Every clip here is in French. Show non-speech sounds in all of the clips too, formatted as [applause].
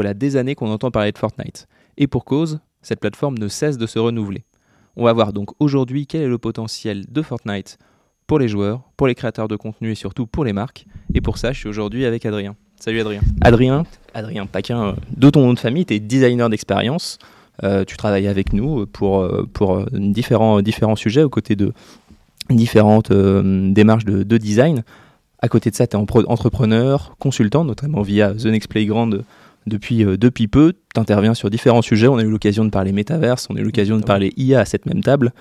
voilà des années qu'on entend parler de Fortnite. Et pour cause, cette plateforme ne cesse de se renouveler. On va voir donc aujourd'hui quel est le potentiel de Fortnite pour les joueurs, pour les créateurs de contenu et surtout pour les marques. Et pour ça, je suis aujourd'hui avec Adrien. Salut Adrien. Adrien, Adrien Paquin, euh, de ton nom de famille, tu es designer d'expérience. Euh, tu travailles avec nous pour, euh, pour différents, différents sujets aux côtés de différentes démarches de, design. À côté de ça, tu es entrepreneur, consultant, notamment via The Next Playground depuis, depuis peu. Tu interviens sur différents sujets. On a eu l'occasion de parler métaverse, on a eu l'occasion de parler IA à cette même table.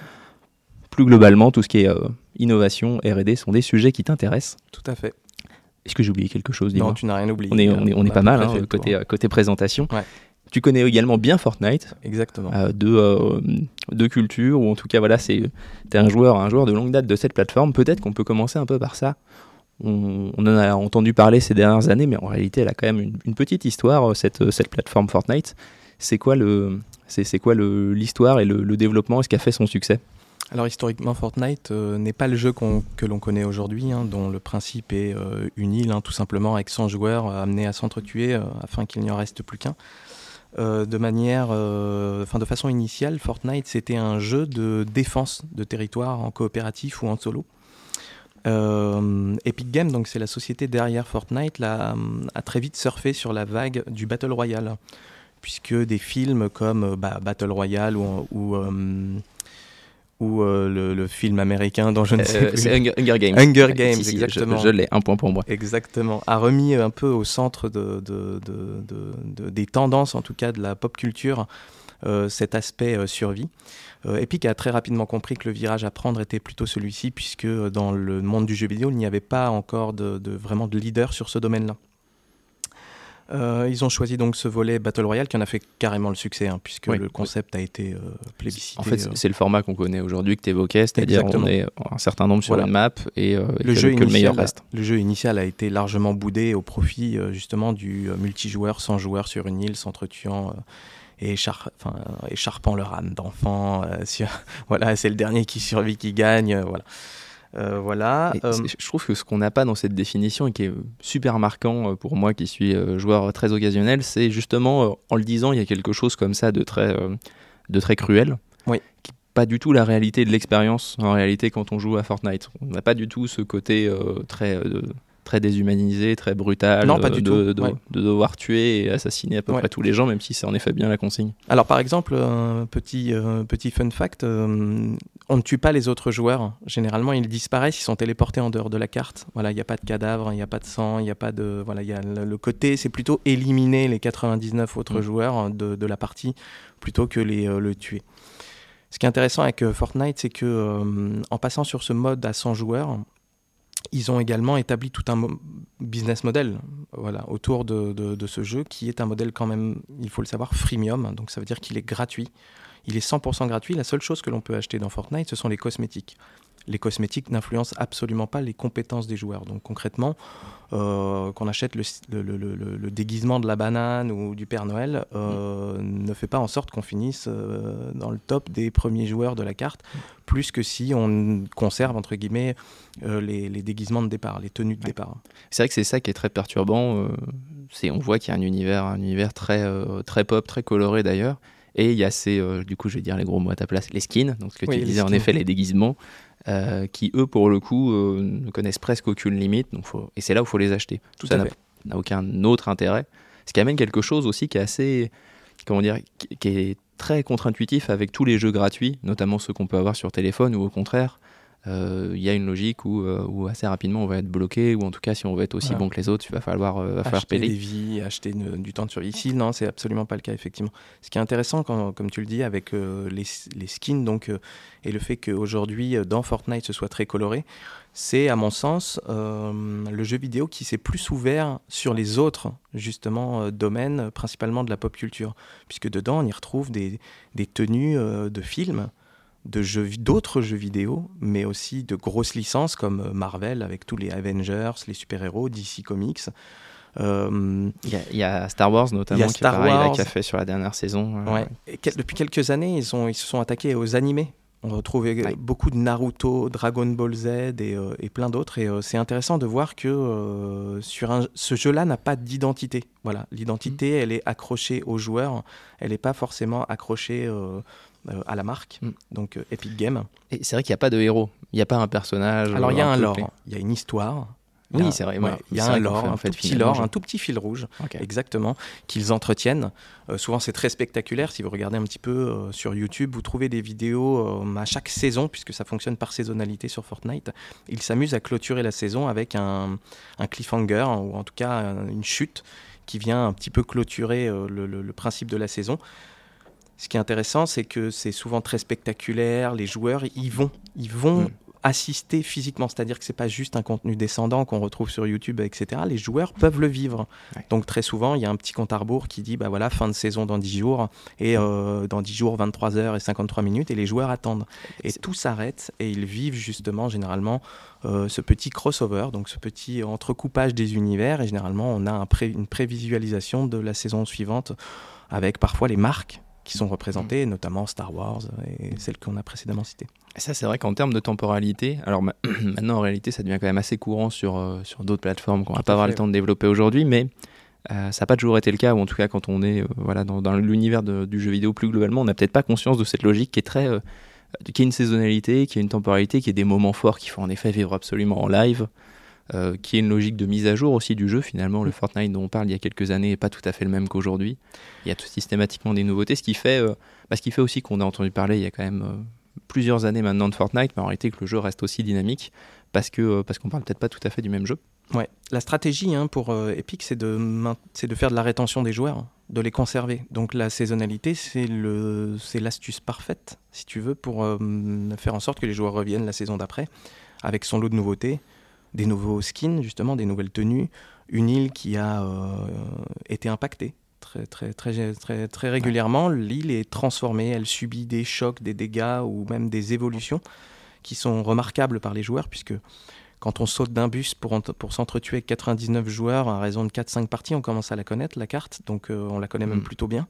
Plus globalement, tout ce qui est innovation, RD sont des sujets qui t'intéressent. Tout à fait. Est-ce que j'ai oublié quelque chose Non, tu n'as rien oublié. On est, on est, on est pas mal hein, côté, euh, côté présentation. Tu connais également bien Fortnite. Exactement. Euh, de, euh, de culture, ou en tout cas, voilà, c'est es un joueur, un joueur de longue date de cette plateforme. Peut-être qu'on peut commencer un peu par ça. On, en a entendu parler ces dernières années, mais en réalité, elle a quand même une, petite histoire, cette, cette plateforme Fortnite. C'est quoi l'histoire et le, le développement? Est-ce qui a fait son succès? Alors historiquement, Fortnite euh, n'est pas le jeu que l'on connaît aujourd'hui, hein, dont le principe est euh, une île, tout simplement, avec 100 joueurs euh, amenés à s'entretuer afin qu'il n'y en reste plus qu'un. de manière, enfin de façon initiale, Fortnite c'était un jeu de défense de territoire en coopératif ou en solo. Epic Games, donc c'est la société derrière Fortnite, a, a très vite surfé sur la vague du Battle Royale, puisque des films comme bah, Battle Royale ou, ou ou euh, le, film américain dont je ne sais euh, plus. C'est Hunger, Games. Hunger Games, exactement. Je, l'ai, un point pour moi. Exactement. A remis un peu au centre de, de, de, des tendances, en tout cas de la pop culture, euh, cet aspect survie. Epic a très rapidement compris que le virage à prendre était plutôt celui-ci, puisque dans le monde du jeu vidéo, il n'y avait pas encore de, vraiment de leader sur ce domaine-là. Euh, ils ont choisi donc ce volet Battle Royale qui en a fait carrément le succès, hein, puisque le concept a été euh, plébiscité. En fait, euh. c'est le format qu'on connaît aujourd'hui que tu évoquais, c'est-à-dire on est un certain nombre sur la map et, le, jeu que le meilleur reste. Le jeu initial a été largement boudé au profit justement du multijoueur sans joueurs sur une île s'entretuant et écharpant leur âme d'enfant. [laughs] voilà, c'est le dernier qui survit qui gagne. voilà. Euh, voilà. Euh, je trouve que ce qu'on n'a pas dans cette définition et qui est super marquant euh, pour moi qui suis joueur très occasionnel, c'est justement en le disant, il y a quelque chose comme ça de très, de très cruel. Oui. Qui pas du tout la réalité de l'expérience en réalité quand on joue à Fortnite. On n'a pas du tout ce côté très très déshumanisé, très brutal, non, pas du de, tout. De, devoir tuer et assassiner à peu près tous les gens, même si c'est en effet bien la consigne. Alors par exemple, un petit, petit fun fact, on ne tue pas les autres joueurs. Généralement, ils disparaissent, ils sont téléportés en dehors de la carte. Voilà, il n'y a pas de cadavre, il n'y a pas de sang, il n'y a pas de. Voilà, il y a le, côté, c'est plutôt éliminer les 99 autres mm. joueurs de, la partie plutôt que les euh, le tuer. Ce qui est intéressant avec euh, Fortnite, c'est que euh, en passant sur ce mode à 100 joueurs, ils ont également établi tout un business model voilà, autour de, de, ce jeu qui est un modèle quand même, il faut le savoir, freemium. Donc ça veut dire qu'il est gratuit. Il est 100% gratuit. La seule chose que l'on peut acheter dans Fortnite, ce sont les cosmétiques. Les cosmétiques n'influencent absolument pas les compétences des joueurs. Donc concrètement, euh, qu'on achète le, déguisement de la banane ou du Père Noël euh, ne fait pas en sorte qu'on finisse euh, dans le top des premiers joueurs de la carte, plus que si on conserve entre guillemets les, déguisements de départ, les tenues de départ. C'est vrai que c'est ça qui est très perturbant. c'est on voit qu'il y a un univers, un univers très, très pop, très coloré d'ailleurs. Et il y a ces, euh, du coup, je vais dire les gros mots à ta place, les skins, donc ce que tu disais en effet, les déguisements, euh, qui eux, pour le coup, euh, ne connaissent presque aucune limite. Donc faut... Et c'est là où il faut les acheter. Tout ça n'a aucun autre intérêt. Ce qui amène quelque chose aussi qui est assez, comment dire, qui est très contre-intuitif avec tous les jeux gratuits, notamment ceux qu'on peut avoir sur téléphone, ou au contraire, il y a une logique euh, où, assez rapidement on va être bloqué, ou en tout cas si on veut être aussi bon que les autres, il va falloir, euh, va falloir acheter des vies, acheter du temps de survie. Ici, non, c'est absolument pas le cas, effectivement. Ce qui est intéressant, quand, comme tu le dis, avec les, les, skins, donc, et le fait qu'aujourd'hui, dans Fortnite, ce soit très coloré, c'est, à mon sens, le jeu vidéo qui s'est plus ouvert sur les autres, justement, domaines, principalement de la pop culture. Puisque dedans, on y retrouve des, des tenues de films de jeux, d'autres jeux vidéo, mais aussi de grosses licences comme Marvel avec tous les Avengers, les super-héros, DC Comics. Euh, il y, a Star Wars notamment qui, a fait sur la dernière saison. Euh. depuis quelques années, ils, ont, ils se sont attaqués aux animés On retrouve beaucoup de Naruto, Dragon Ball Z et, euh, plein d'autres. Et c'est intéressant de voir que sur un, ce jeu-là n'a pas d'identité. Voilà, l'identité, mm. elle est accrochée aux joueurs. Elle n'est pas forcément accrochée à la marque. Mm. Donc Epic Games. Et c'est vrai qu'il n'y a pas de héros. Il n'y a pas un personnage. Alors il y a un lore. Il y a une histoire. Oui, c'est vrai. il y a un lore, un, fait, tout petit lore, un tout petit fil rouge, exactement, qu'ils entretiennent. Euh, souvent, c'est très spectaculaire. Si vous regardez un petit peu euh, sur YouTube, vous trouvez des vidéos euh, à chaque saison, puisque ça fonctionne par saisonnalité sur Fortnite. Ils s'amusent à clôturer la saison avec un, cliffhanger, ou en tout cas une chute qui vient un petit peu clôturer le, principe de la saison. Ce qui est intéressant, c'est que c'est souvent très spectaculaire. Les joueurs, ils vont, ils vont mm assister physiquement, c'est-à-dire que c'est pas juste un contenu descendant qu'on retrouve sur YouTube, etc. Les joueurs peuvent le vivre. Donc très souvent, il y a un petit compte à rebours qui dit, bah voilà, fin de saison dans 10 jours, et euh, dans 10 jours, 23 heures et 53 minutes, et les joueurs attendent. Et tout s'arrête, et ils vivent justement, généralement, euh, ce petit crossover, donc ce petit entrecoupage des univers, et généralement, on a un une prévisualisation de la saison suivante, avec parfois les marques qui sont représentées, mm. notamment Star Wars et celles qu'on a précédemment citées. Ça, c'est vrai qu'en termes de temporalité, alors [clears throat] maintenant en réalité, ça devient quand même assez courant sur, euh, sur d'autres plateformes qu'on va pas avoir le temps de développer aujourd'hui, mais euh, ça n'a pas toujours été le cas, ou en tout cas quand on est euh, voilà, dans, dans l'univers du jeu vidéo plus globalement, on n'a peut-être pas conscience de cette logique qui est très. qui est une saisonnalité, qui est une temporalité, qui est des moments forts qu'il faut en effet vivre absolument en live. Euh, qui est une logique de mise à jour aussi du jeu. Finalement, le mm. Fortnite dont on parle il y a quelques années n'est pas tout à fait le même qu'aujourd'hui. Il y a tout systématiquement des nouveautés, ce qui fait, euh, bah, ce qui fait aussi qu'on a entendu parler il y a quand même euh, plusieurs années maintenant de Fortnite, mais en réalité que le jeu reste aussi dynamique parce que parce qu'on parle peut-être pas tout à fait du même jeu. Ouais, la stratégie hein, pour Epic, c'est de, de faire de la rétention des joueurs, de les conserver. Donc la saisonnalité, c'est l'astuce parfaite, si tu veux, pour faire en sorte que les joueurs reviennent la saison d'après avec son lot de nouveautés des nouveaux skins, justement, des nouvelles tenues, une île qui a euh, été impactée très, très, très, très, très régulièrement. L'île est transformée, elle subit des chocs, des dégâts ou même des évolutions qui sont remarquables par les joueurs, puisque quand on saute d'un bus pour, pour s'entretuer avec 99 joueurs à raison de 4-5 parties, on commence à la connaître, la carte, donc euh, on la connaît même mm. plutôt bien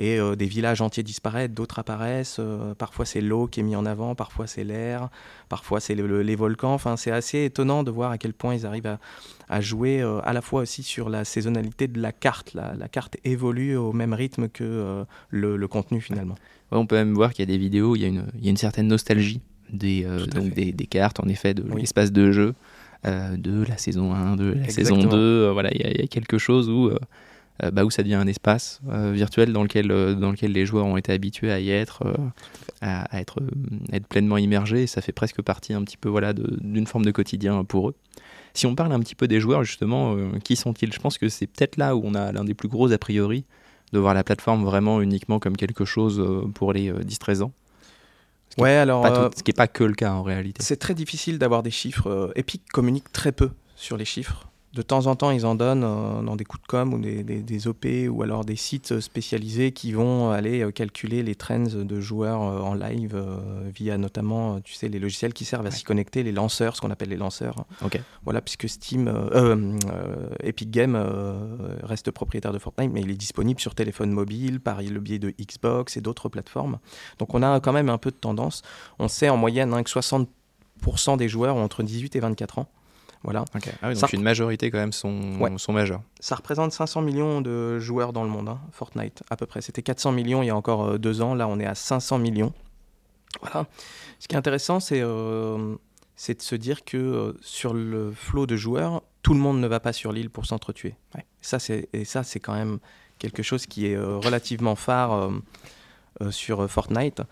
et euh, des villages entiers disparaissent, d'autres apparaissent. Euh, parfois c'est l'eau qui est mise en avant, parfois c'est l'air, parfois c'est les volcans. Enfin, c'est assez étonnant de voir à quel point ils arrivent à, jouer euh, à la fois aussi sur la saisonnalité de la carte. La, carte évolue au même rythme que le, contenu finalement. on peut même voir qu'il y a des vidéos, il y a une, il y a une certaine nostalgie des, donc des, cartes, en effet, de l'espace de jeu. de la saison 1, de la saison 2, voilà, il y, a quelque chose où bah, où ça devient un espace euh, virtuel dans lequel, euh, dans lequel les joueurs ont été habitués à y être, à, être, être pleinement immergés. Et ça fait presque partie un petit peu voilà, d'une forme de quotidien pour eux. Si on parle un petit peu des joueurs, justement, qui sont-ils? Je pense que c'est peut-être là où on a l'un des plus gros a priori de voir la plateforme vraiment uniquement comme quelque chose pour les 10-13 ans. Ce ouais, alors, ce qui n'est pas que le cas en réalité. C'est très difficile d'avoir des chiffres. Epic communique très peu sur les chiffres de temps en temps, ils en donnent euh, dans des coups de com ou des, OP ou alors des sites spécialisés qui vont aller euh, calculer les trends de joueurs euh, en live via notamment, tu sais, les logiciels qui servent à s'y connecter, les lanceurs, ce qu'on appelle les lanceurs. Voilà, puisque Steam, Epic Games reste propriétaire de Fortnite, mais il est disponible sur téléphone mobile par le biais de Xbox et d'autres plateformes. Donc on a quand même un peu de tendance. On sait en moyenne hein, que 60% des joueurs ont entre 18 et 24 ans. Voilà. Ah donc une majorité quand même sont, sont majeures. Ça représente 500 millions de joueurs dans le monde, hein, Fortnite, à peu près. C'était 400 millions il y a encore euh, deux ans, là on est à 500 millions. Voilà. Ce qui est intéressant, c'est euh, de se dire que euh, sur le flot de joueurs, tout le monde ne va pas sur l'île pour s'entretuer. Ouais. Et ça, c'est quand même quelque chose qui est relativement phare sur Fortnite.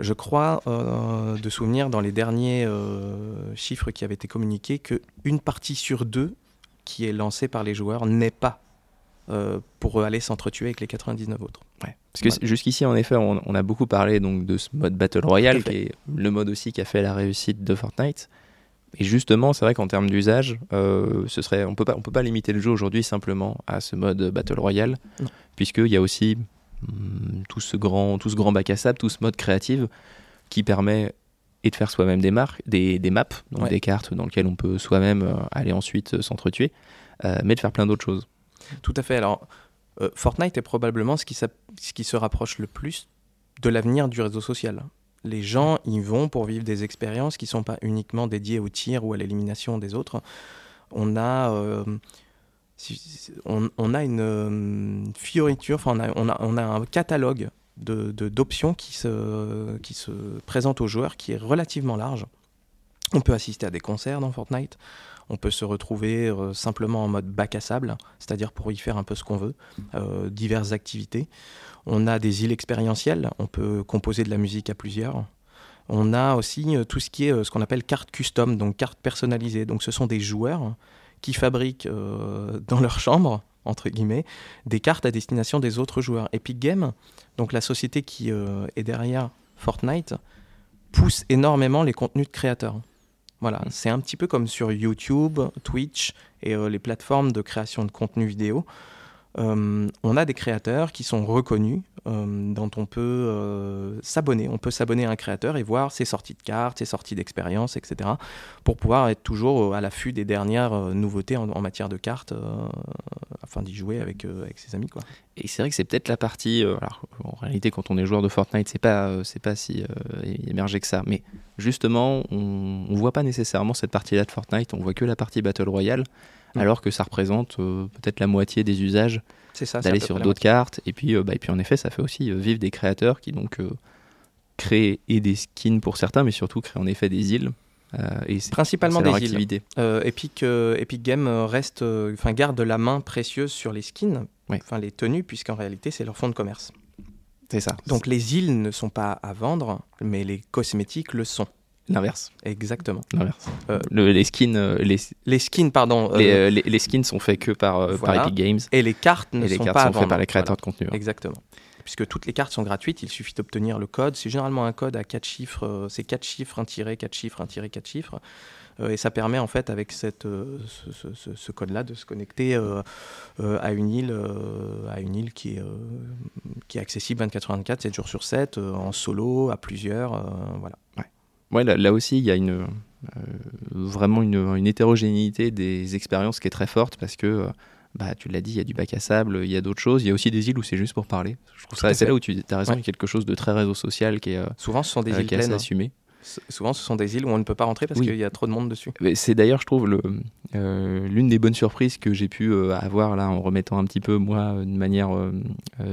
Je crois euh, de souvenir dans les derniers euh, chiffres qui avaient été communiqués qu'une partie sur deux qui est lancée par les joueurs n'est pas euh, pour aller s'entretuer avec les 99 autres. Parce que jusqu'ici, en effet, on, a beaucoup parlé donc, de ce mode Battle Royale, qui est le mode aussi qui a fait la réussite de Fortnite. Et justement, c'est vrai qu'en termes d'usage, ce serait, on peut pas, on peut pas limiter le jeu aujourd'hui simplement à ce mode Battle Royale, puisqu'il y a aussi tout ce grand, tout ce grand bac à sable, tout ce mode créatif qui permet et de faire soi-même des, marques, des, des maps, donc des cartes dans lesquelles on peut soi-même euh, aller ensuite euh, s'entretuer, euh, mais de faire plein d'autres choses. Tout à fait. Alors, Fortnite est probablement ce qui, ce qui se rapproche le plus de l'avenir du réseau social. Les gens y vont pour vivre des expériences qui ne sont pas uniquement dédiées au tir ou à l'élimination des autres. On a, euh, on, a une fioriture, enfin on a, un catalogue de, d'options qui, se, qui se présente aux joueurs qui est relativement large. On peut assister à des concerts dans Fortnite. On peut se retrouver euh, simplement en mode bac à sable, c'est-à-dire pour y faire un peu ce qu'on veut, euh, diverses activités. On a des îles expérientielles, on peut composer de la musique à plusieurs. On a aussi euh, tout ce qui est ce qu'on appelle carte custom, donc carte personnalisée. Donc ce sont des joueurs qui fabriquent dans leur chambre, entre guillemets, des cartes à destination des autres joueurs. Epic Games, donc la société qui est derrière Fortnite, pousse énormément les contenus de créateurs. Voilà, mm. c'est un petit peu comme sur YouTube, Twitch et euh, les plateformes de création de contenu vidéo. Euh, on a des créateurs qui sont reconnus, euh, dont on peut s'abonner. On peut s'abonner à un créateur et voir ses sorties de cartes, ses sorties d'expérience, etc. pour pouvoir être toujours à l'affût des dernières nouveautés en, matière de cartes, afin d'y jouer avec, ses amis. Quoi. Et c'est vrai que c'est peut-être la partie. alors, en réalité, quand on est joueur de Fortnite, c'est pas, pas si émergé que ça. Mais justement, on ne voit pas nécessairement cette partie-là de Fortnite, on voit que la partie Battle Royale, mm. alors que ça représente euh, peut-être la moitié des usages d'aller sur d'autres cartes. Et puis, euh, bah, et puis en effet, ça fait aussi euh, vivre des créateurs qui donc créent et des skins pour certains, mais surtout créent en effet des îles. et Principalement des îles. Epic, Epic Games reste, enfin garde la main précieuse sur les skins, enfin les tenues, puisqu'en réalité c'est leur fonds de commerce. C'est ça. Donc les îles ne sont pas à vendre, mais les cosmétiques le sont. L'inverse. Exactement. L'inverse. Euh, les skins, euh, les... les... skins, pardon. Euh, les, les, skins sont faits que par, Epic Games. Et les cartes ne et les sont cartes pas sont faites par les créateurs de contenu. Exactement. Puisque toutes les cartes sont gratuites, il suffit d'obtenir le code. C'est généralement un code à 4 chiffres. C'est 4 chiffres, un tiré, 4 chiffres, un tiré, 4 chiffres. Et ça permet en fait avec cette, ce, code-là de se connecter à une île, à une île qui, est, qui est accessible 24 h 24, 7 jours sur 7, en solo, à plusieurs. voilà. Ouais. là, aussi, il y a une, vraiment une, une, hétérogénéité des expériences qui est très forte parce que bah, tu l'as dit, il y a du bac à sable, il y a d'autres choses. Il y a aussi des îles où c'est juste pour parler. Je trouve ça, c'est là où tu as raison, il y a quelque chose de très réseau social qui est, Souvent, ce sont des îles pleines, assumé. Souvent, ce sont des îles où on ne peut pas rentrer parce qu'il y a trop de monde dessus. C'est d'ailleurs, je trouve, euh, l'une des bonnes surprises que j'ai pu euh, avoir là en remettant un petit peu, moi, de manière euh,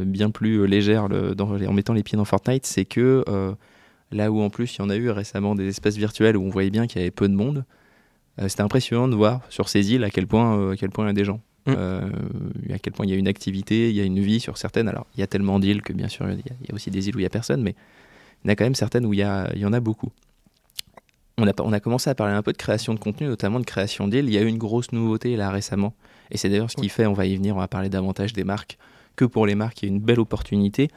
bien plus légère, en mettant les pieds dans Fortnite, c'est que là où en plus il y en a eu récemment des espaces virtuels où on voyait bien qu'il y avait peu de monde, c'était impressionnant de voir sur ces îles à quel point, à quel point il y a des gens. Mm. à quel point il y a une activité, il y a une vie sur certaines. Alors, il y a tellement d'îles que bien sûr, il y, a aussi des îles où il n'y a personne, mais il y en a quand même certaines où il y, y en a beaucoup. On a, on a, commencé à parler un peu de création de contenu, notamment de création d'îles. Il y a eu une grosse nouveauté là récemment. Et c'est d'ailleurs ce qui fait, on va y venir, on va parler davantage des marques, que pour les marques, il y a une belle opportunité.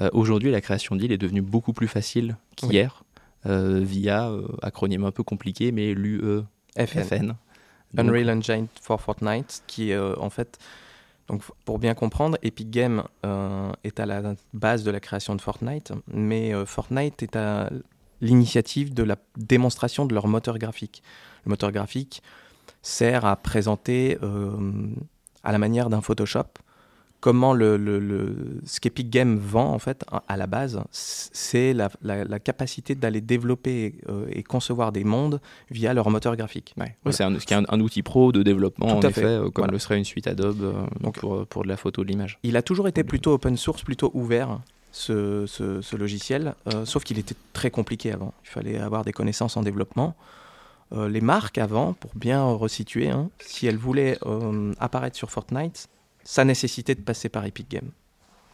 Euh, aujourd'hui, la création d'îles est devenue beaucoup plus facile qu'hier, euh, via, euh, acronyme un peu compliqué, mais l'UEFN. Unreal Engine for Fortnite, qui est en fait donc, pour bien comprendre, Epic Games euh, est à la base de la création de Fortnite, mais euh, Fortnite est à l'initiative de la démonstration de leur moteur graphique. Le moteur graphique sert à présenter euh, à la manière d'un Photoshop comment le, le, ce qu'Epic Games vend en fait à la base, c'est la, la, capacité d'aller développer euh, et concevoir des mondes via leur moteur graphique. C'est un, un, outil pro de développement en effet, euh, comme le serait une suite Adobe euh, Donc, pour, pour, de la photo, de l'image. Il a toujours été plutôt open source, plutôt ouvert. Ce, ce, logiciel, sauf qu'il était très compliqué avant. Il fallait avoir des connaissances en développement. les marques avant, pour bien resituer, hein, si elles voulaient apparaître sur Fortnite, ça nécessitait de passer par Epic Games.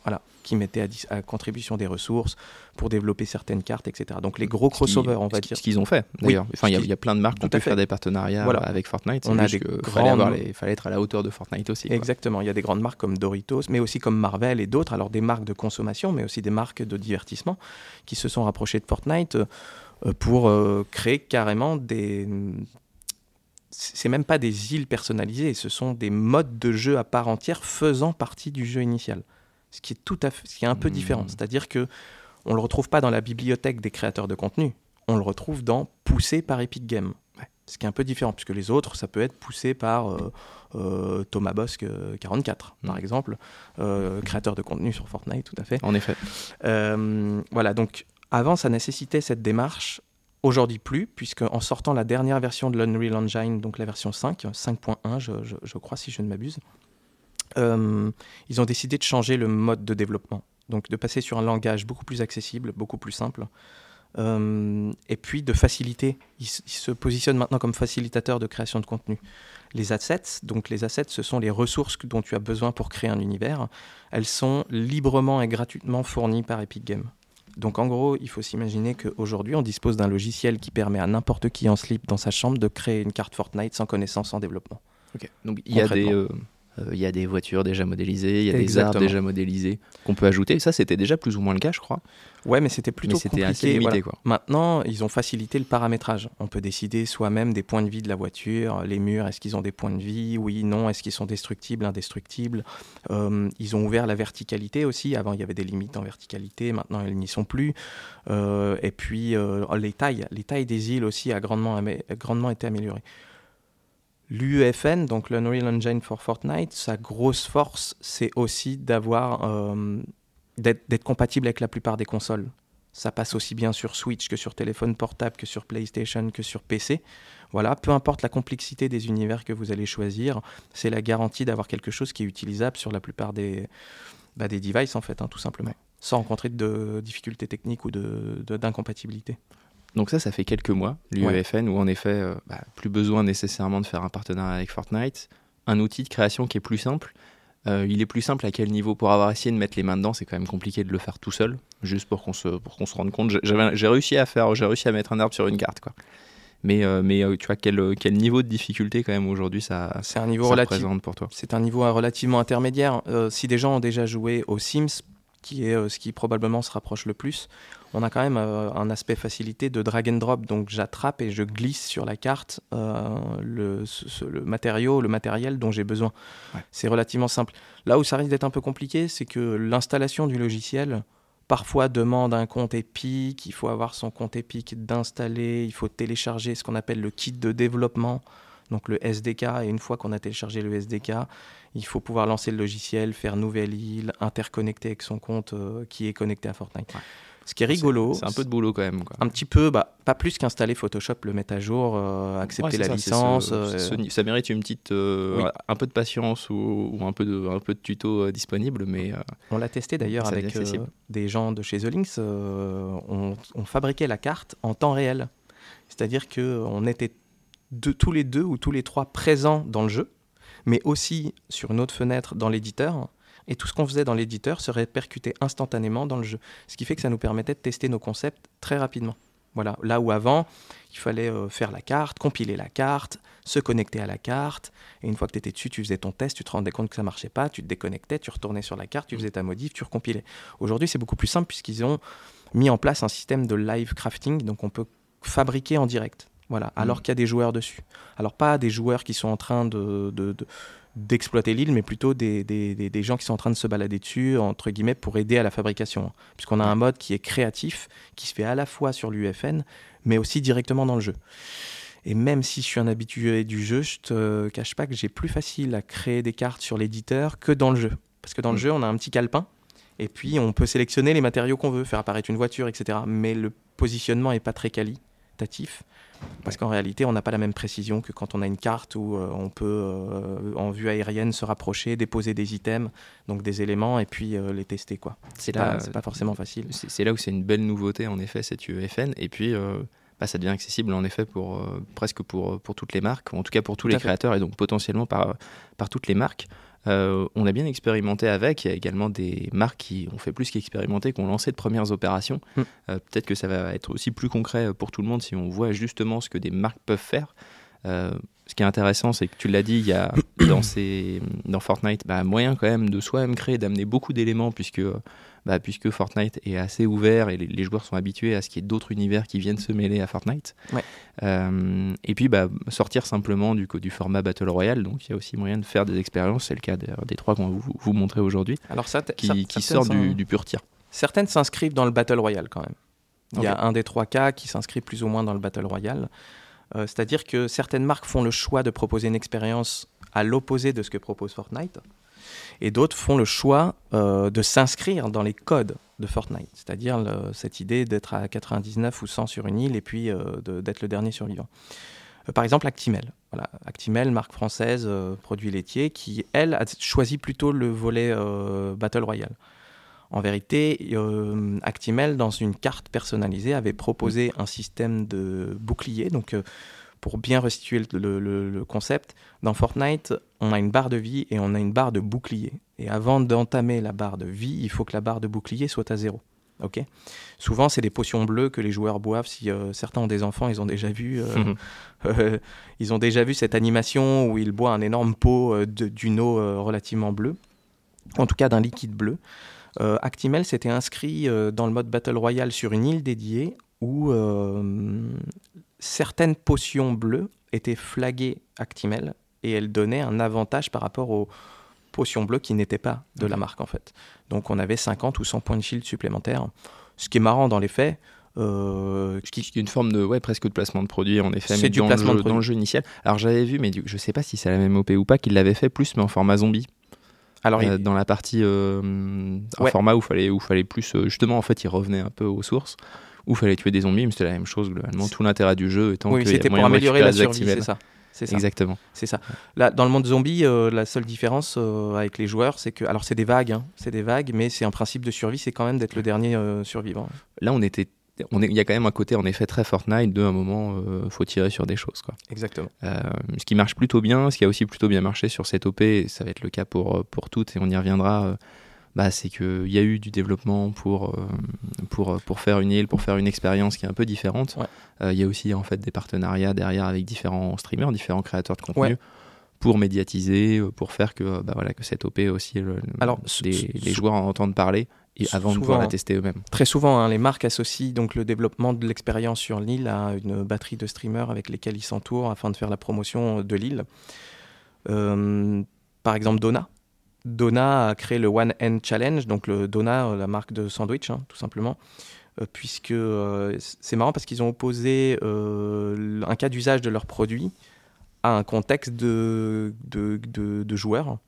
Voilà, qui mettait à, contribution des ressources pour développer certaines cartes, etc. Donc les gros crossovers, on va dire. Ce qu'ils ont fait, d'ailleurs. enfin, il y, a plein de marques qui ont faire des partenariats avec Fortnite. On a des fallait, fallait, être à la hauteur de Fortnite aussi. Exactement. Il y a des grandes marques comme Doritos, mais aussi comme Marvel et d'autres. Alors des marques de consommation, mais aussi des marques de divertissement qui se sont rapprochées de Fortnite euh, pour euh, créer carrément des c'est même pas des îles personnalisées, ce sont des modes de jeu à part entière faisant partie du jeu initial. Ce qui est tout à fait, ce qui est un peu différent. Hmm. C'est-à-dire que on le retrouve pas dans la bibliothèque des créateurs de contenu, on le retrouve dans poussé par Epic Games. Ce qui est un peu différent, puisque les autres, ça peut être poussé par euh, euh, Thomas Bosque 44, euh, par hmm. exemple, créateur de contenu sur Fortnite, tout à fait. En effet. voilà, donc Avant, ça nécessitait cette démarche. Aujourd'hui plus, puisque en sortant la dernière version de l'Unreal Engine, donc la version 5, 5.1 je, je, crois si je ne m'abuse, euh, ils ont décidé de changer le mode de développement. Donc de passer sur un langage beaucoup plus accessible, beaucoup plus simple. Euh, et puis de faciliter. Ils, se positionnent maintenant comme facilitateur de création de contenu. Les assets, donc les assets, ce sont les ressources dont tu as besoin pour créer un univers. Elles sont librement et gratuitement fournies par Epic Games. Donc en gros, il faut s'imaginer qu'aujourd'hui, on dispose d'un logiciel qui permet à n'importe qui en slip dans sa chambre de créer une carte Fortnite sans connaissance en développement. Ok. Donc il y a des, euh, euh, il y a des voitures déjà modélisées, il y a des arbres déjà modélisés qu'on peut ajouter. Ça, c'était déjà plus ou moins le cas, je crois. Ouais, mais c'était plutôt mais c'était assez limité. Voilà. Quoi. Maintenant, ils ont facilité le paramétrage. On peut décider soi-même des points de vie de la voiture, les murs, est-ce qu'ils ont des points de vie Oui, non, est-ce qu'ils sont destructibles, indestructibles euh, Ils ont ouvert la verticalité aussi. Avant, il y avait des limites en verticalité, maintenant, elles n'y sont plus. Euh, et puis, euh, les tailles, les tailles des îles aussi a grandement, grandement été améliorées. L'UEFN, donc l'Unreal Engine for Fortnite, sa grosse force, c'est aussi d'avoir d'être compatible avec la plupart des consoles. Ça passe aussi bien sur Switch que sur téléphone portable, que sur PlayStation, que sur PC. Voilà, peu importe la complexité des univers que vous allez choisir, c'est la garantie d'avoir quelque chose qui est utilisable sur la plupart des, bah, des devices, en fait, hein, tout simplement, sans rencontrer de difficultés techniques ou d'incompatibilité. De, donc ça, ça fait quelques mois, l'UEFN, ouais. où en effet, euh, bah, plus besoin nécessairement de faire un partenariat avec Fortnite, un outil de création qui est plus simple. Euh, il est plus simple à quel niveau Pour avoir essayé de mettre les mains dedans, c'est quand même compliqué de le faire tout seul, juste pour qu'on se, pour qu'on se rende compte. J'ai réussi à faire, j'ai réussi à mettre un arbre sur une carte, quoi. Mais, euh, mais euh, tu vois, quel, quel, niveau de difficulté quand même aujourd'hui ça, c'est un niveau ça relative, pour toi C'est un niveau relativement intermédiaire. Si des gens ont déjà joué aux Sims, qui est euh, ce qui probablement se rapproche le plus, on a quand même euh, un aspect facilité de drag and drop. Donc j'attrape et je glisse sur la carte euh, le, ce, le, matériau, le matériel dont j'ai besoin. Ouais. C'est relativement simple. Là où ça risque d'être un peu compliqué, c'est que l'installation du logiciel parfois demande un compte Epic, il faut avoir son compte Epic d'installer, il faut télécharger ce qu'on appelle le kit de développement, donc le SDK, et une fois qu'on a téléchargé le SDK, il faut pouvoir lancer le logiciel, faire nouvelle île, interconnecter avec son compte euh, qui est connecté à Fortnite. Ouais. Ce qui est rigolo. C'est un peu de boulot quand même. Quoi. Un petit peu, bah, pas plus qu'installer Photoshop, le mettre à jour, euh, accepter ouais, la ça, licence. Ce, euh... ce, ça mérite une petite, euh, oui. un peu de patience ou, ou, un, peu de, un peu de tuto disponible. Mais, on l'a testé d'ailleurs avec des gens de chez The Links. On, on, fabriquait la carte en temps réel. C'est-à-dire qu'on était de, tous les deux ou tous les trois présents dans le jeu, mais aussi sur une autre fenêtre dans l'éditeur et tout ce qu'on faisait dans l'éditeur se répercutait instantanément dans le jeu. Ce qui fait que ça nous permettait de tester nos concepts très rapidement. Voilà, là où avant, il fallait euh, faire la carte, compiler la carte, se connecter à la carte, et une fois que tu étais dessus, tu faisais ton test, tu te rendais compte que ça marchait pas, tu te déconnectais, tu retournais sur la carte, tu faisais ta modif, tu recompilais. Aujourd'hui, c'est beaucoup plus simple puisqu'ils ont mis en place un système de live crafting, donc on peut fabriquer en direct. Voilà, alors mmh. qu'il y a des joueurs dessus. Alors pas des joueurs qui sont en train de, de, de d'exploiter l'île, mais plutôt des, des, des, des, gens qui sont en train de se balader dessus, entre guillemets, pour aider à la fabrication. Puisqu'on a un mode qui est créatif, qui se fait à la fois sur l'UFN, mais aussi directement dans le jeu. Et même si je suis un habitué du jeu, je te cache pas que j'ai plus facile à créer des cartes sur l'éditeur que dans le jeu. Parce que dans le jeu, on a un petit calepin, et puis on peut sélectionner les matériaux qu'on veut, faire apparaître une voiture, etc. Mais le positionnement est pas très qualitatif. Parce qu'en réalité, on n'a pas la même précision que quand on a une carte où euh, on peut, euh, en vue aérienne, se rapprocher, déposer des items, donc des éléments, et puis euh, les tester. quoi. C'est pas, pas forcément facile. C'est là où c'est une belle nouveauté, en effet, cette UEFN. Et puis, bah, ça devient accessible, en effet, pour, presque pour, pour toutes les marques, ou en tout cas pour tous tout les créateurs, fait. et donc potentiellement par, par toutes les marques. Euh, on a bien expérimenté avec. Il y a également des marques qui ont fait plus qu'expérimenter, qui ont lancé de premières opérations. Mm. Euh, Peut-être que ça va être aussi plus concret pour tout le monde si on voit justement ce que des marques peuvent faire. Euh, ce qui est intéressant, c'est que tu l'as dit, il y a [coughs] dans, ces, dans Fortnite bah, moyen quand même de soi-même créer, d'amener beaucoup d'éléments puisque, bah, puisque Fortnite est assez ouvert et les, les joueurs sont habitués à ce qu'il y ait d'autres univers qui viennent se mêler à Fortnite. Ouais. Euh, et puis bah, sortir simplement du, du format Battle Royale, donc il y a aussi moyen de faire des expériences, c'est le cas des, des trois qu'on va vous, vous montrer aujourd'hui, qui, ça, qui sortent du, du, pur tir. Certaines s'inscrivent dans le Battle Royale quand même. Il okay. y a un des trois cas qui s'inscrit plus ou moins dans le Battle Royale. Euh, C'est-à-dire que certaines marques font le choix de proposer une expérience à l'opposé de ce que propose Fortnite. Et d'autres font le choix de s'inscrire dans les codes de Fortnite, c'est-à-dire cette idée d'être à 99 ou 100 sur une île et puis d'être le dernier survivant. par exemple, Actimel. Voilà, Actimel, marque française, produit laitier, qui, elle, a choisi plutôt le volet Battle Royale. En vérité, euh, Actimel, dans une carte personnalisée, avait proposé un système de bouclier. Donc, euh, pour bien restituer le, concept, dans Fortnite, on a une barre de vie et on a une barre de bouclier. Et avant d'entamer la barre de vie, il faut que la barre de bouclier soit à zéro. Ok? Souvent, c'est des potions bleues que les joueurs boivent. Si euh, certains ont des enfants, ils ont déjà vu, [laughs] ils ont déjà vu cette animation où ils boivent un énorme pot d'une eau relativement bleue, en tout cas d'un liquide bleu. Euh, Actimel s'était inscrit euh, dans le mode Battle Royale sur une île dédiée où euh, certaines potions bleues étaient flaguées Actimel et elles donnaient un avantage par rapport aux potions bleues qui n'étaient pas de la marque en fait. Donc on avait 50 ou 100 points de shield supplémentaires. Ce qui est marrant dans les faits, euh, qui... une forme de ouais presque de placement de produit en effet c'est du dans, placement le jeu, dans le jeu initial alors j'avais vu mais je sais pas si c'est la même OP ou pas qu'il l'avait fait plus mais en format zombie alors, euh, dans la partie euh, un format où fallait où fallait plus euh, justement en fait il revenait un peu aux sources où il fallait tuer des zombies mais c'était la même chose globalement tout l'intérêt du jeu étant oui, que c'était pour améliorer la survie c'est ça c'est Exactement. C'est ça. Là, dans le monde zombie, la seule différence avec les joueurs, c'est que, alors c'est des vagues, hein, c'est des vagues, mais c'est un principe de survie, c'est quand même d'être le dernier survivant. Là, on était il y a quand même un côté en effet très Fortnite de un moment euh, faut tirer sur des choses quoi. Exactement. Euh, ce qui marche plutôt bien, ce qui a aussi plutôt bien marché sur cette OP, et ça va être le cas pour euh, pour toutes et on y reviendra. bah, c'est qu'il y a eu du développement pour, pour, pour faire une île, pour faire une expérience qui est un peu différente. Il y a aussi en fait des partenariats derrière avec différents streamers, différents créateurs de contenu. pour médiatiser, pour faire que, bah voilà, que cette OP aussi, Alors, les, les joueurs en entendent parler et avant de pouvoir la tester eux-mêmes. Très souvent, hein, les marques associent donc le développement de l'expérience sur l'île à une batterie de streamers avec lesquels ils s'entourent afin de faire la promotion de l'île. Euh, par exemple, Dona. Dona a créé le One End Challenge, donc le Dona, euh, la marque de sandwich, hein, tout simplement, euh, puisque c'est marrant parce qu'ils ont opposé un cas d'usage de leurs produits à un contexte de, de, de joueurs.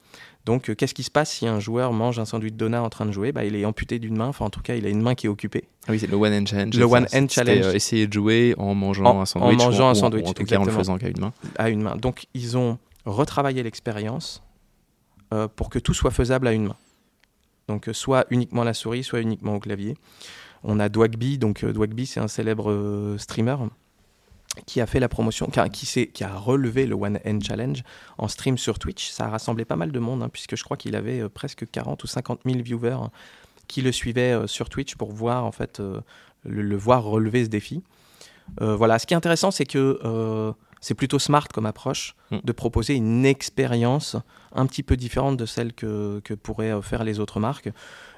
Donc, euh, qu'est-ce qui se passe si un joueur mange un sandwich de donut en train de jouer? Bah, Il est amputé d'une main, enfin, en tout cas, il a une main qui est occupée. Ah oui, c'est le One Hand Challenge. Le One Hand Challenge. Euh, essayer de jouer en mangeant un sandwich. En mangeant un sandwich. en tout cas, en le faisant qu'à une main. À une main. Donc, ils ont retravaillé l'expérience euh, pour que tout soit faisable à une main. Donc, soit uniquement la souris, soit uniquement au clavier. On a Dwagby. Donc, Dwagby, c'est un célèbre streamer qui a fait la promotion, qui, qui a relevé le One End Challenge en stream sur Twitch. Ça a rassemblé pas mal de monde, hein, puisque je crois qu'il avait euh, presque 40 ou 50 000 viewers hein, qui le suivaient euh, sur Twitch pour voir, en fait, euh, le, voir relever ce défi. voilà, ce qui est intéressant, c'est que c'est plutôt smart comme approche mm. de proposer une expérience un petit peu différente de celle que, que pourraient faire les autres marques,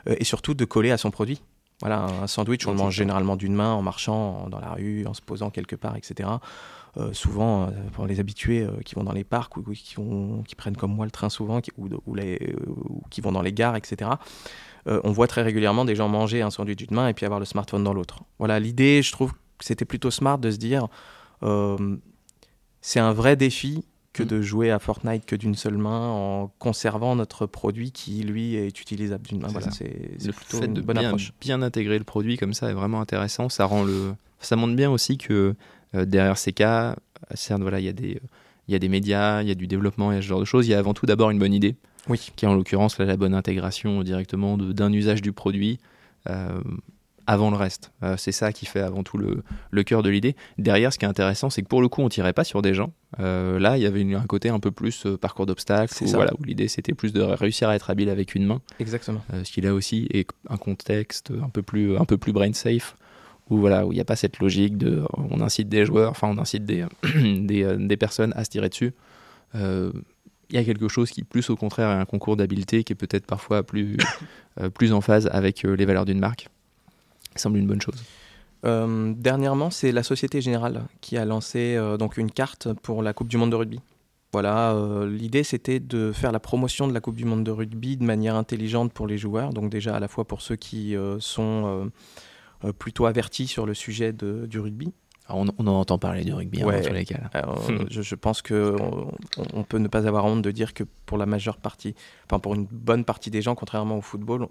et surtout de coller à son produit. Voilà, un sandwich, on le mange généralement d'une main en marchant dans la rue, en se posant quelque part, etc. Euh, souvent, euh, pour les habitués euh, qui vont dans les parcs ou, qui, qui, prennent comme moi le train souvent qui, ou, qui vont dans les gares, etc., on voit très régulièrement des gens manger un sandwich d'une main et puis avoir le smartphone dans l'autre. Voilà, l'idée, je trouve que c'était plutôt smart de se dire c'est un vrai défi que mm. de jouer à Fortnite que d'une seule main en conservant notre produit qui lui est utilisable d'une main. Voilà, c'est plutôt une de bonne bien, approche. Bien intégrer le produit comme ça est vraiment intéressant. Ça rend le, ça montre bien aussi que euh, derrière ces cas, certes voilà, il y a des, il y a des médias, il y a du développement, il y a ce genre de choses. Il y a avant tout d'abord une bonne idée. Oui. Qui est en l'occurrence la bonne intégration directement d'un usage du produit. Euh, avant le reste. Euh, c'est ça qui fait avant tout le, le cœur de l'idée. Derrière, ce qui est intéressant, c'est que pour le coup, on tirait pas sur des gens. Euh, là, il y avait un côté un peu plus euh, parcours d'obstacles, où, voilà, où l'idée c'était plus de réussir à être habile avec une main. Exactement. ce qui là aussi est un contexte un peu plus, un peu plus brain safe, où voilà, où il n'y a pas cette logique de, on incite des joueurs, enfin on incite des, [coughs] des, des, personnes à se tirer dessus. il y a quelque chose qui, plus au contraire, est un concours d'habileté qui est peut-être parfois plus, [coughs] plus en phase avec les valeurs d'une marque semble une bonne chose. Euh, dernièrement, c'est la Société Générale qui a lancé euh, donc une carte pour la Coupe du Monde de rugby. Voilà, euh, l'idée c'était de faire la promotion de la Coupe du Monde de rugby de manière intelligente pour les joueurs, donc déjà à la fois pour ceux qui sont plutôt avertis sur le sujet de, du rugby. on, en entend parler du rugby hein, dans tous les cas. [laughs] je, pense que on, peut ne pas avoir honte de dire que pour la majeure partie, enfin pour une bonne partie des gens, contrairement au football,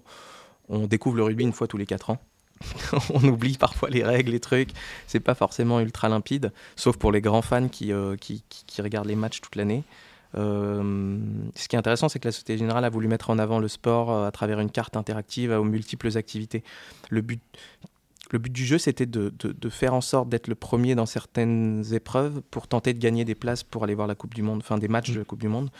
on, découvre le rugby une fois tous les quatre ans. [laughs] on oublie parfois les règles, les trucs. C'est pas forcément ultra limpide, sauf pour les grands fans qui, euh, qui, regardent les matchs toute l'année. Euh, ce qui est intéressant, c'est que la Société Générale a voulu mettre en avant le sport euh, à travers une carte interactive aux multiples activités. Le but, le but du jeu, c'était de, faire en sorte d'être le premier dans certaines épreuves pour tenter de gagner des places pour aller voir la Coupe du Monde, enfin des matchs de la Coupe du Monde.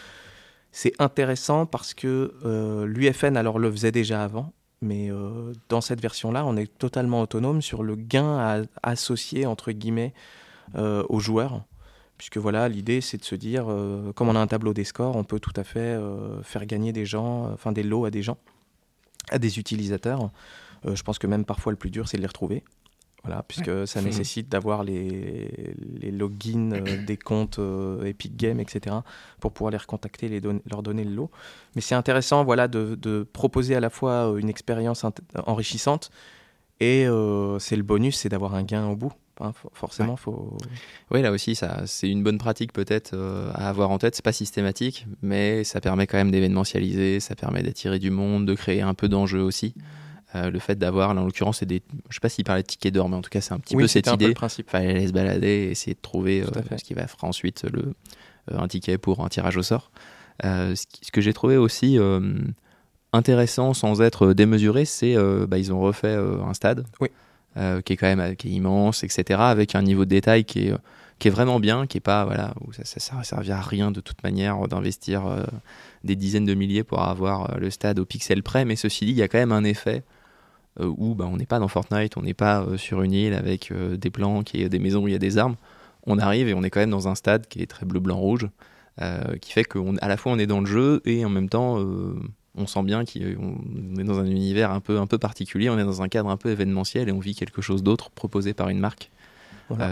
C'est intéressant parce que euh, l'UFN alors le faisait déjà avant, mais euh, dans cette version-là, on est totalement autonome sur le gain à, associer entre guillemets euh, aux joueurs, puisque voilà, l'idée c'est de se dire, comme on a un tableau des scores, on peut tout à fait faire gagner des gens, enfin des lots à des gens, à des utilisateurs. Euh, je pense que même parfois le plus dur, c'est de les retrouver. Voilà, puisque ça nécessite d'avoir les, les, logins euh, des comptes euh, Epic Games, etc., pour pouvoir les recontacter, les leur donner le lot. Mais c'est intéressant voilà, de, de, proposer à la fois une expérience enrichissante et c'est le bonus, c'est d'avoir un gain au bout. forcément, faut. Oui, là aussi, ça, c'est une bonne pratique peut-être à avoir en tête. C'est pas systématique, mais ça permet quand même d'événementialiser, ça permet d'attirer du monde, de créer un peu d'enjeu aussi. Euh, le fait d'avoir, en l'occurrence, c'est des, je sais pas s'il parlait de tickets d'or, mais en tout cas, c'est un petit peu cette idée. Il fallait aller se balader et essayer de trouver euh, ce qui va faire ensuite le, euh, un ticket pour un tirage au sort. ce, que j'ai trouvé aussi intéressant sans être démesuré, c'est bah, ils ont refait un stade qui est quand même qui est immense, etc., avec un niveau de détail qui est, qui est vraiment bien, qui est pas voilà où ça, ça, ça servir à rien de toute manière d'investir des dizaines de milliers pour avoir le stade au pixel près, mais ceci dit, il y a quand même un effet euh, où bah, on n'est pas dans Fortnite, on n'est pas euh, sur une île avec euh, des plans, qui des maisons où il y a des armes. On arrive et on est quand même dans un stade qui est très bleu, blanc, rouge, qui fait qu'à la fois on est dans le jeu et en même temps on sent bien qu'on est dans un univers un peu, un peu particulier, on est dans un cadre un peu événementiel et on vit quelque chose d'autre proposé par une marque.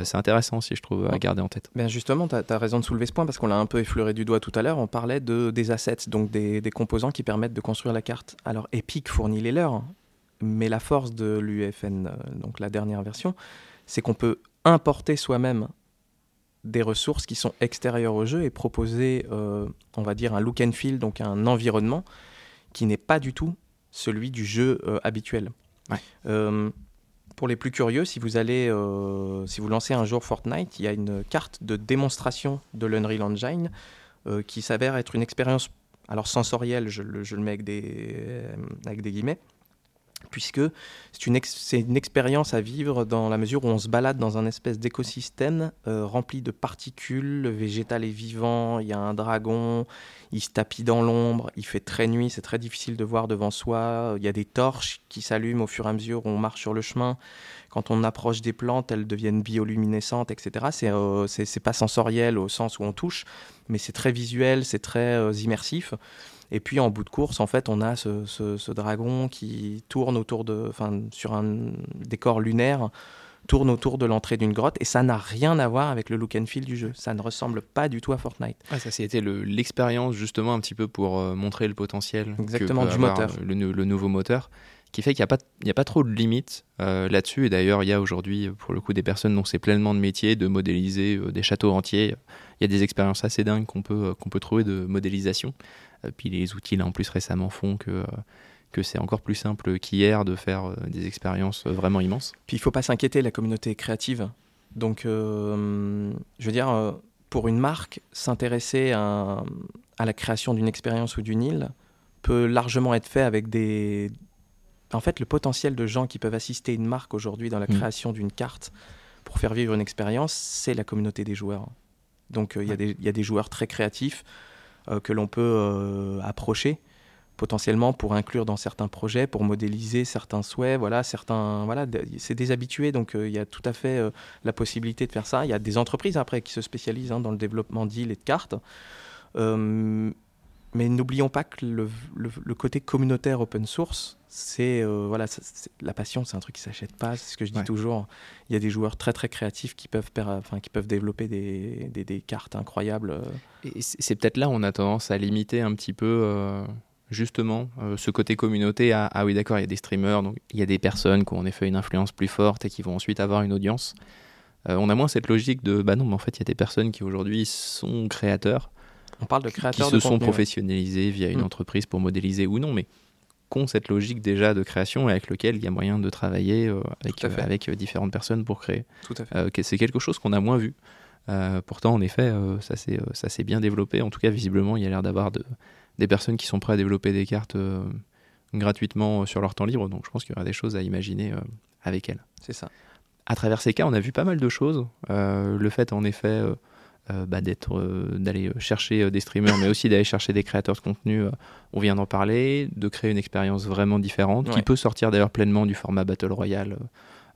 c'est intéressant aussi, je trouve, à garder en tête. Ben justement, tu as, raison de soulever ce point parce qu'on l'a un peu effleuré du doigt tout à l'heure. On parlait de, des assets, donc des, des, composants qui permettent de construire la carte. Alors, Epic fournit les leurs. Mais la force de l'UFN, euh, donc la dernière version, c'est qu'on peut importer soi-même des ressources qui sont extérieures au jeu et proposer, euh, on va dire, un look and feel, donc un environnement qui n'est pas du tout celui du jeu euh, habituel. pour les plus curieux, si vous allez, si vous lancez un jour Fortnite, il y a une carte de démonstration de l'Unreal Engine qui s'avère être une expérience, alors sensorielle, je le, je le mets avec des, avec des guillemets, puisque c'est une, une expérience à vivre dans la mesure où on se balade dans un espèce d'écosystème euh, rempli de particules, le végétal est vivant, il y a un dragon, il se tapit dans l'ombre, il fait très nuit, c'est très difficile de voir devant soi, il y a des torches qui s'allument au fur et à mesure où on marche sur le chemin, quand on approche des plantes, elles deviennent bioluminescentes, etc. Euh, c'est c'est pas sensoriel au sens où on touche, mais c'est très visuel, c'est très euh, immersif. Et puis en bout de course, en fait, on a ce, dragon qui tourne autour de, enfin, sur un décor lunaire, tourne autour de l'entrée d'une grotte, et ça n'a rien à voir avec le look and feel du jeu. Ça ne ressemble pas du tout à Fortnite. ça, c'était l'expérience justement un petit peu pour euh, montrer le potentiel. Exactement du moteur. Le, nouveau moteur qui fait qu'il n'y a, pas, a pas trop de limites euh, là-dessus. Et d'ailleurs, il y a aujourd'hui, pour le coup, des personnes dont c'est pleinement de métier de modéliser euh, des châteaux entiers. Il y a des expériences assez dingues qu'on peut, qu'on peut trouver de modélisation. Euh, puis les outils là en plus récemment font que euh, que c'est encore plus simple qu'hier de faire euh, des expériences vraiment immenses. Puis il faut pas s'inquiéter, la communauté est créative. Donc, je veux dire, pour une marque, s'intéresser à, à, la création d'une expérience ou d'une île peut largement être fait avec des... En fait, le potentiel de gens qui peuvent assister une marque aujourd'hui dans la mm. création d'une carte pour faire vivre une expérience, c'est la communauté des joueurs. Donc, il y, y, a des joueurs très créatifs. Euh, que l'on peut euh, approcher potentiellement pour inclure dans certains projets, pour modéliser certains souhaits, voilà, certains, voilà, c'est déshabitué, donc euh, il y a tout à fait la possibilité de faire ça. Il y a des entreprises après qui se spécialisent hein, dans le développement d'îles et de cartes. mais n'oublions pas que le, côté communautaire open source, c'est euh, voilà, la passion, c'est un truc qui s'achète pas. C'est ce que je dis toujours. Il y a des joueurs très très créatifs qui peuvent, enfin, qui peuvent développer des, des, cartes incroyables. Euh. Et c'est peut-être là où on a tendance à limiter un petit peu. Euh, justement ce côté communauté à ah oui d'accord il y a des streamers donc il y a des personnes qui ont en effet une influence plus forte et qui vont ensuite avoir une audience on a moins cette logique de bah non, mais en fait, il y a des personnes qui aujourd'hui sont créateurs. On parle de créateurs qui se sont professionnalisés via une mm. entreprise pour modéliser ou non, mais qu'ont cette logique déjà de création et avec lequel il y a moyen de travailler avec, avec différentes personnes pour créer. Tout à fait. c'est quelque chose qu'on a moins vu. pourtant, en effet, ça s'est bien développé. En tout cas, visiblement, il y a l'air d'avoir de, des personnes qui sont prêtes à développer des cartes gratuitement sur leur temps libre. Donc je pense qu'il y aura des choses à imaginer euh, avec elles. C'est ça. À travers ces cas, on a vu pas mal de choses. Euh, le fait, en effet, euh, bah, d'être, d'aller chercher des streamers, mais aussi d'aller chercher des créateurs de contenu, on vient d'en parler, de créer une expérience vraiment différente, qui peut sortir d'ailleurs pleinement du format Battle Royale.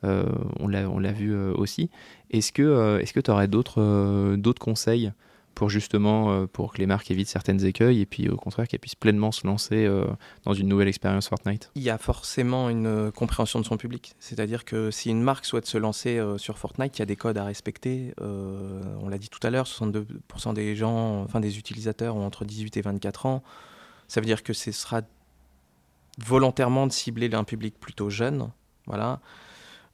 on, l'a, on l'a vu aussi. Est-ce que est-ce que tu aurais d'autres, d'autres conseils pour justement euh, pour que les marques évitent certaines écueils et puis au contraire qu'elles puissent pleinement se lancer euh, dans une nouvelle expérience Fortnite Il y a forcément une euh, compréhension de son public. C'est-à-dire que si une marque souhaite se lancer sur Fortnite, il y a des codes à respecter. on l'a dit tout à l'heure, 62% des gens, enfin des utilisateurs ont entre 18 et 24 ans. Ça veut dire que ce sera volontairement de cibler un public plutôt jeune. Voilà.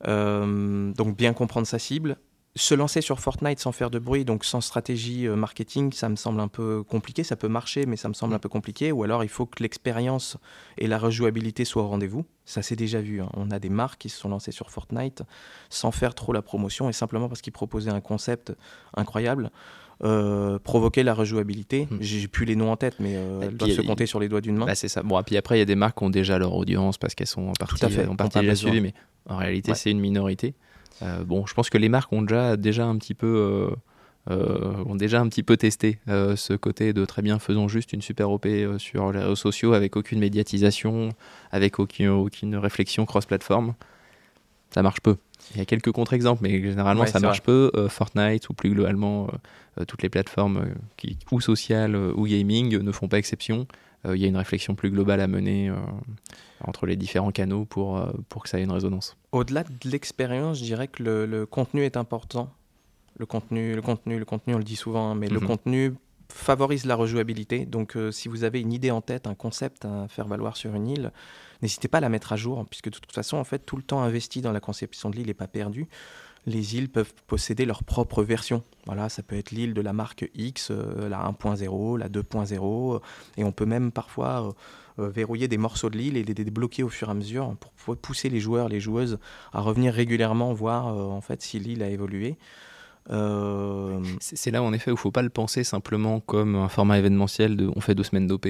donc bien comprendre sa cible se lancer sur Fortnite sans faire de bruit, donc sans stratégie euh, marketing, ça me semble un peu compliqué. Ça peut marcher, mais ça me semble un peu compliqué. Ou alors, il faut que l'expérience et la rejouabilité soient au rendez-vous. Ça, c'est déjà vu. Hein. On a des marques qui se sont lancées sur Fortnite sans faire trop la promotion et simplement parce qu'ils proposaient un concept incroyable. Euh, provoquer la rejouabilité. Hmm. J'ai plus les noms en tête, mais euh, elles doivent se compter sur les doigts d'une main. Bah, c'est ça. Bon, et puis après, il y a des marques qui ont déjà leur audience parce qu'elles sont en partie, Tout à fait. En partie déjà suivies, mais en réalité, c'est une minorité. Euh, bon, je pense que les marques ont déjà, déjà un petit peu. Euh, euh, ont déjà un petit peu testé ce côté de très bien faisons juste une super OP sur les réseaux sociaux avec aucune médiatisation, avec aucune, aucune réflexion cross-platform. Ça marche peu. Il y a quelques contre-exemples, mais généralement ça marche peu. Fortnite ou plus globalement toutes les plateformes qui, ou sociales ou gaming ne font pas exception. Il y a une réflexion plus globale à mener entre les différents canaux pour, euh, pour que ça ait une résonance. Au-delà de l'expérience, je dirais que le, contenu est important. Le contenu, le contenu, le contenu, on le dit souvent, hein, mais le mhm. contenu favorise la rejouabilité. Donc, euh, si vous avez une idée en tête, un concept à faire valoir sur une île, n'hésitez pas à la mettre à jour, puisque de toute façon, en fait, tout le temps investi dans la conception de l'île n'est pas perdu. Les îles peuvent posséder leur propre version. Voilà, ça peut être l'île de la marque X, euh, la 1.0, la 2.0, et on peut même parfois euh, verrouiller des morceaux de l'île et les débloquer au fur et à mesure pour pousser les joueurs, les joueuses à revenir régulièrement voir euh, en fait si l'île a évolué. Euh, c'est là en effet où il ne faut pas le penser simplement comme un format événementiel de on fait deux semaines d'OP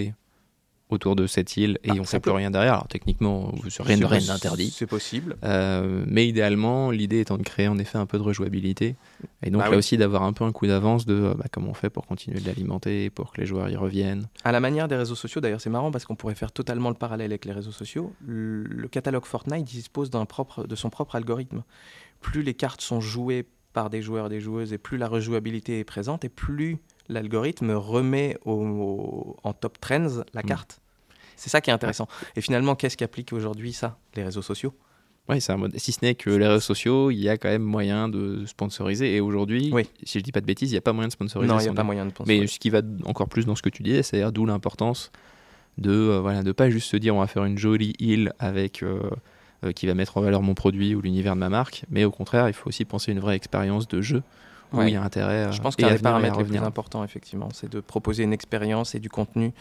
autour de cette île et ah, on ne fait plus rien derrière. Alors techniquement, rien, rien n'interdit. C'est possible. Euh, mais idéalement, l'idée étant de créer en effet un peu de rejouabilité. Et donc bah là aussi d'avoir un peu un coup d'avance de euh, bah, comment on fait pour continuer de l'alimenter, pour que les joueurs y reviennent. À la manière des réseaux sociaux, d'ailleurs c'est marrant parce qu'on pourrait faire totalement le parallèle avec les réseaux sociaux. Le, catalogue Fortnite dispose propre, de son propre algorithme. Plus les cartes sont jouées par des joueurs et des joueuses et plus la rejouabilité est présente et plus l'algorithme remet en top trends la mm. carte. C'est ça qui est intéressant. Et finalement, qu'est-ce qu'applique aujourd'hui ça Les réseaux sociaux? Oui, c'est un mode. Si ce n'est que les réseaux sociaux, il y a quand même moyen de sponsoriser. Et aujourd'hui, si je dis pas de bêtises, il n'y a pas moyen de sponsoriser. Non, il n'y a pas moyen de sponsoriser. Mais ce qui va encore plus dans ce que tu disais, c'est-à-dire d'où l'importance de euh, voilà de pas juste se dire on va faire une jolie île avec euh, euh, qui va mettre en valeur mon produit ou l'univers de ma marque, mais au contraire, il faut aussi penser une vraie expérience de jeu où il y a intérêt. Je pense qu'un des paramètres les plus importants, effectivement, c'est de proposer une expérience et du contenu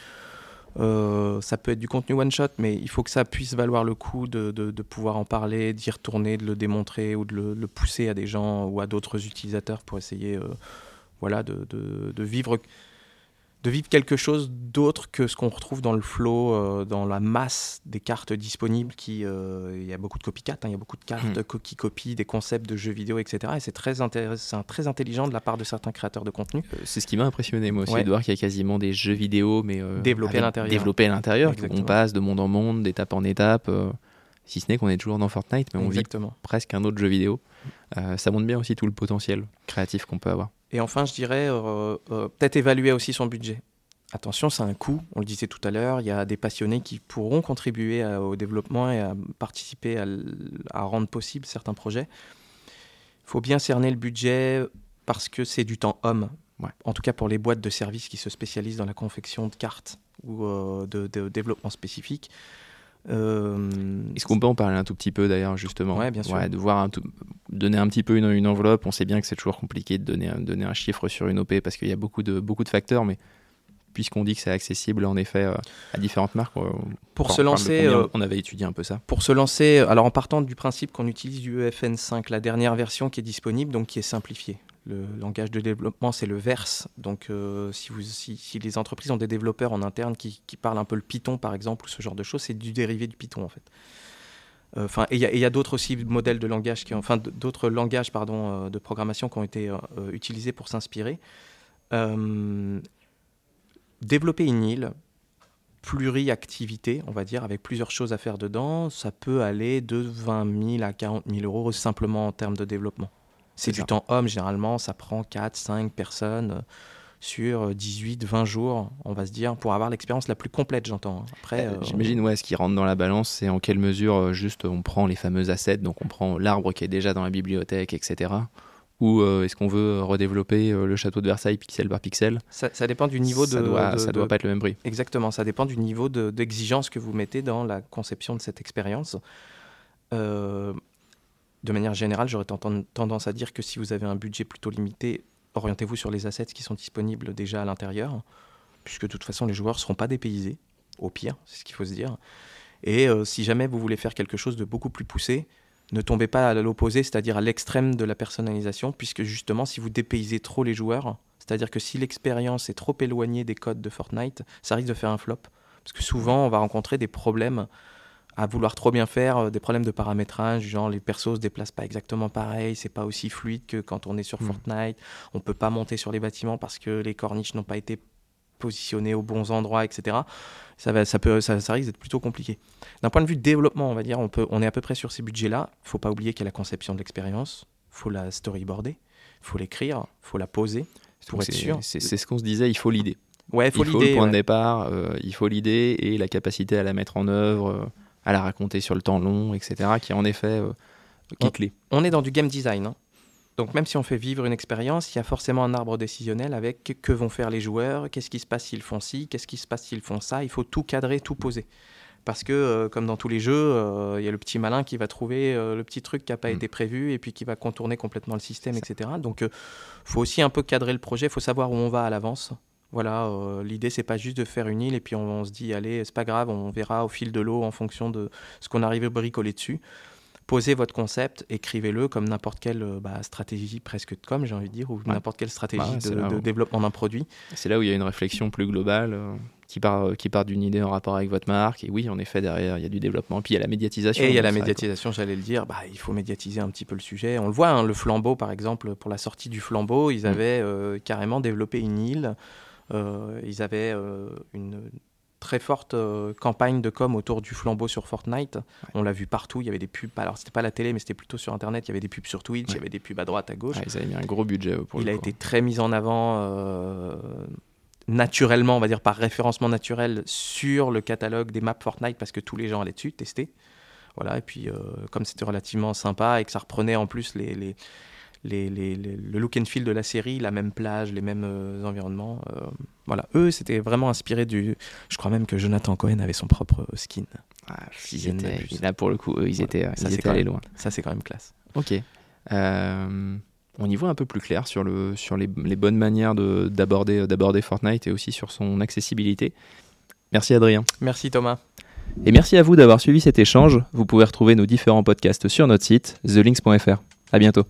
euh, ça peut être du contenu one shot, mais il faut que ça puisse valoir le coup de, de, pouvoir en parler, d'y retourner, de le démontrer ou de le, le, pousser à des gens ou à d'autres utilisateurs pour essayer euh, voilà, de, de, vivre de vivre quelque chose d'autre que ce qu'on retrouve dans le flow, euh, dans la masse des cartes disponibles. Qui, euh, il y a beaucoup de copycat, hein, il y a beaucoup de cartes hmm. qui copient des concepts de jeux vidéo, etc. Et c'est très, intéressant, très intelligent de la part de certains créateurs de contenu. Euh, c'est ce qui m'a impressionné moi aussi, de voir qu'il y a quasiment des jeux vidéo, mais développés à l'intérieur. Développés à l'intérieur, on passe de monde en monde, d'étape en étape. si ce n'est qu'on est toujours dans Fortnite, mais on vit presque un autre jeu vidéo. ça montre bien aussi tout le potentiel créatif qu'on peut avoir. Et enfin, je dirais, euh, euh, peut-être évaluer aussi son budget. Attention, c'est un coût, on le disait tout à l'heure, il y a des passionnés qui pourront contribuer au développement et à participer à, rendre possible certains projets. Il faut bien cerner le budget parce que c'est du temps homme. En tout cas pour les boîtes de services qui se spécialisent dans la confection de cartes ou euh, de, développement spécifique. Est-ce qu'on peut en parler un tout petit peu d'ailleurs justement Ouais, bien sûr. de voir un donner un petit peu une, une enveloppe. On sait bien que c'est toujours compliqué de donner, un- donner un chiffre sur une OP parce qu'il y a beaucoup de, beaucoup de facteurs, mais puisqu'on dit que c'est accessible en effet euh, à différentes marques, euh, Pour on se lancer, combien euh, on avait étudié un peu ça. Pour se lancer, alors en partant du principe qu'on utilise du E EFN5, la dernière version qui est disponible, donc qui est simplifiée. Le langage de développement, c'est le Verse. Donc, euh, si, vous, si, si les entreprises ont des développeurs en interne qui, parlent un peu le Python, par exemple, ou ce genre de choses, c'est du dérivé du Python, en fait. Euh, Enfin, et il y a, d'autres aussi modèles de langage, qui enfin d'autres langages pardon euh, de programmation qui ont été utilisés pour s'inspirer. Développer une île, pluriactivité, on va dire, avec plusieurs choses à faire dedans, ça peut aller de 20 000 à 40 000 euros simplement en termes de développement. C'est du ça. temps homme, généralement, ça prend 4, 5 personnes euh, sur 18, 20 jours, on va se dire, pour avoir l'expérience la plus complète, j'entends. Après, Euh, euh, J'imagine, ouais, ce qui rentre dans la balance, c'est en quelle mesure euh, juste on prend les fameux assets, donc on prend l'arbre qui est déjà dans la bibliothèque, etc. Ou euh, est-ce qu'on veut redévelopper euh, le château de Versailles pixel par pixel? Ça, ça dépend du niveau ça de... doit, de- ça doit de- pas être le même prix. Exactement, ça dépend du niveau de- d'exigence que vous mettez dans la conception de cette expérience. Euh, de manière générale, j'aurais ten- tendance à dire que si vous avez un budget plutôt limité, orientez-vous sur les assets qui sont disponibles déjà à l'intérieur, puisque de toute façon, les joueurs ne seront pas dépaysés, au pire, c'est ce qu'il faut se dire. Et euh, si jamais vous voulez faire quelque chose de beaucoup plus poussé, ne tombez pas à l'opposé, c'est-à-dire à l'extrême de la personnalisation, puisque justement, si vous dépaysez trop les joueurs, c'est-à-dire que si l'expérience est trop éloignée des codes de Fortnite, ça risque de faire un flop. Parce que souvent, on va rencontrer des problèmes à vouloir trop bien faire, euh, des problèmes de paramétrage, genre les persos se déplacent pas exactement pareil, c'est pas aussi fluide que quand on est sur Mm. Fortnite, on peut pas monter sur les bâtiments parce que les corniches n'ont pas été positionnées aux bons endroits, etc. Ça, va, ça, peut, ça, ça risque d'être plutôt compliqué. D'un point de vue développement, on va dire, on, peut, on est à peu près sur ces budgets-là. faut pas oublier qu'il y a la conception de l'expérience, faut la storyboarder, faut l'écrire, faut la poser. Pour être c'est- sûr. C'est ce qu'on se disait, il faut l'idée. Ouais, faut il faut le point ouais. de départ, euh, il faut l'idée et la capacité à la mettre en œuvre, euh, à la raconter sur le temps long, etc., qui est en effet euh, qui est On- clé. on est dans du game design. hein. Donc même si on fait vivre une expérience, il y a forcément un arbre décisionnel avec que- vont faire les joueurs, qu'est-ce qui se passe s'ils font ci, qu'est-ce qui se passe s'ils font ça. Il faut tout cadrer, tout poser. Parce que, euh, comme dans tous les jeux, euh, il y a le petit malin qui va trouver euh, le petit truc qui n'a pas Mm. été prévu et puis qui va contourner complètement le système, etc. Donc, il faut aussi un peu cadrer le projet, il faut savoir où on va à l'avance. Voilà, euh, l'idée, c'est pas juste de faire une île et puis on, on se dit, allez, c'est pas grave, on verra au fil de l'eau en fonction de ce qu'on arrive à bricoler dessus. Posez votre concept, écrivez-le comme n'importe quelle euh, bah, stratégie presque de com, j'ai envie de dire, ou Ouais. n'importe quelle stratégie Bah de, où- développement d'un produit. C'est là où il y a une réflexion plus globale euh, qui part, qui part d'une idée en rapport avec votre marque. Et oui, en effet, derrière, il y a du développement. Puis il y a la médiatisation. Et il y a la médiatisation, j'allais le dire, bah, il faut médiatiser un petit peu le sujet. On le voit, hein, le flambeau, par exemple, pour la sortie du flambeau, ils Mm. avaient euh, carrément développé une île. Euh, ils avaient euh, une très forte euh, campagne de com autour du flambeau sur Fortnite. On l'a vu partout, il y avait des pubs. Alors, c'était pas la télé, mais c'était plutôt sur Internet. Il y avait des pubs sur Twitch, il y avait des pubs à droite, à gauche. Ouais, ils avaient mis un gros budget pour il le a coup. été très mis en avant euh, naturellement, on va dire par référencement naturel sur le catalogue des maps Fortnite parce que tous les gens allaient dessus tester. Voilà, et puis euh, comme c'était relativement sympa et que ça reprenait en plus les, les, les, les- les- le look and feel de la série, la même plage, les mêmes euh, environnements. euh, voilà, eux, c'était vraiment inspiré du. Je crois même que Jonathan Cohen avait son propre euh, skin. Ah, ils étaient- là, pour le coup, eux, ils Voilà. étaient, Ça, étaient allés même- loin. Ça, c'est quand même classe. Ok. Euh, on y voit un peu plus clair sur, le, sur les, les bonnes manières de- d'aborder d'aborder Fortnite et aussi sur son accessibilité. Merci Adrien. Merci Thomas. Et merci à vous d'avoir suivi cet échange. Vous pouvez retrouver nos différents podcasts sur notre site, thelinks.fr. À bientôt.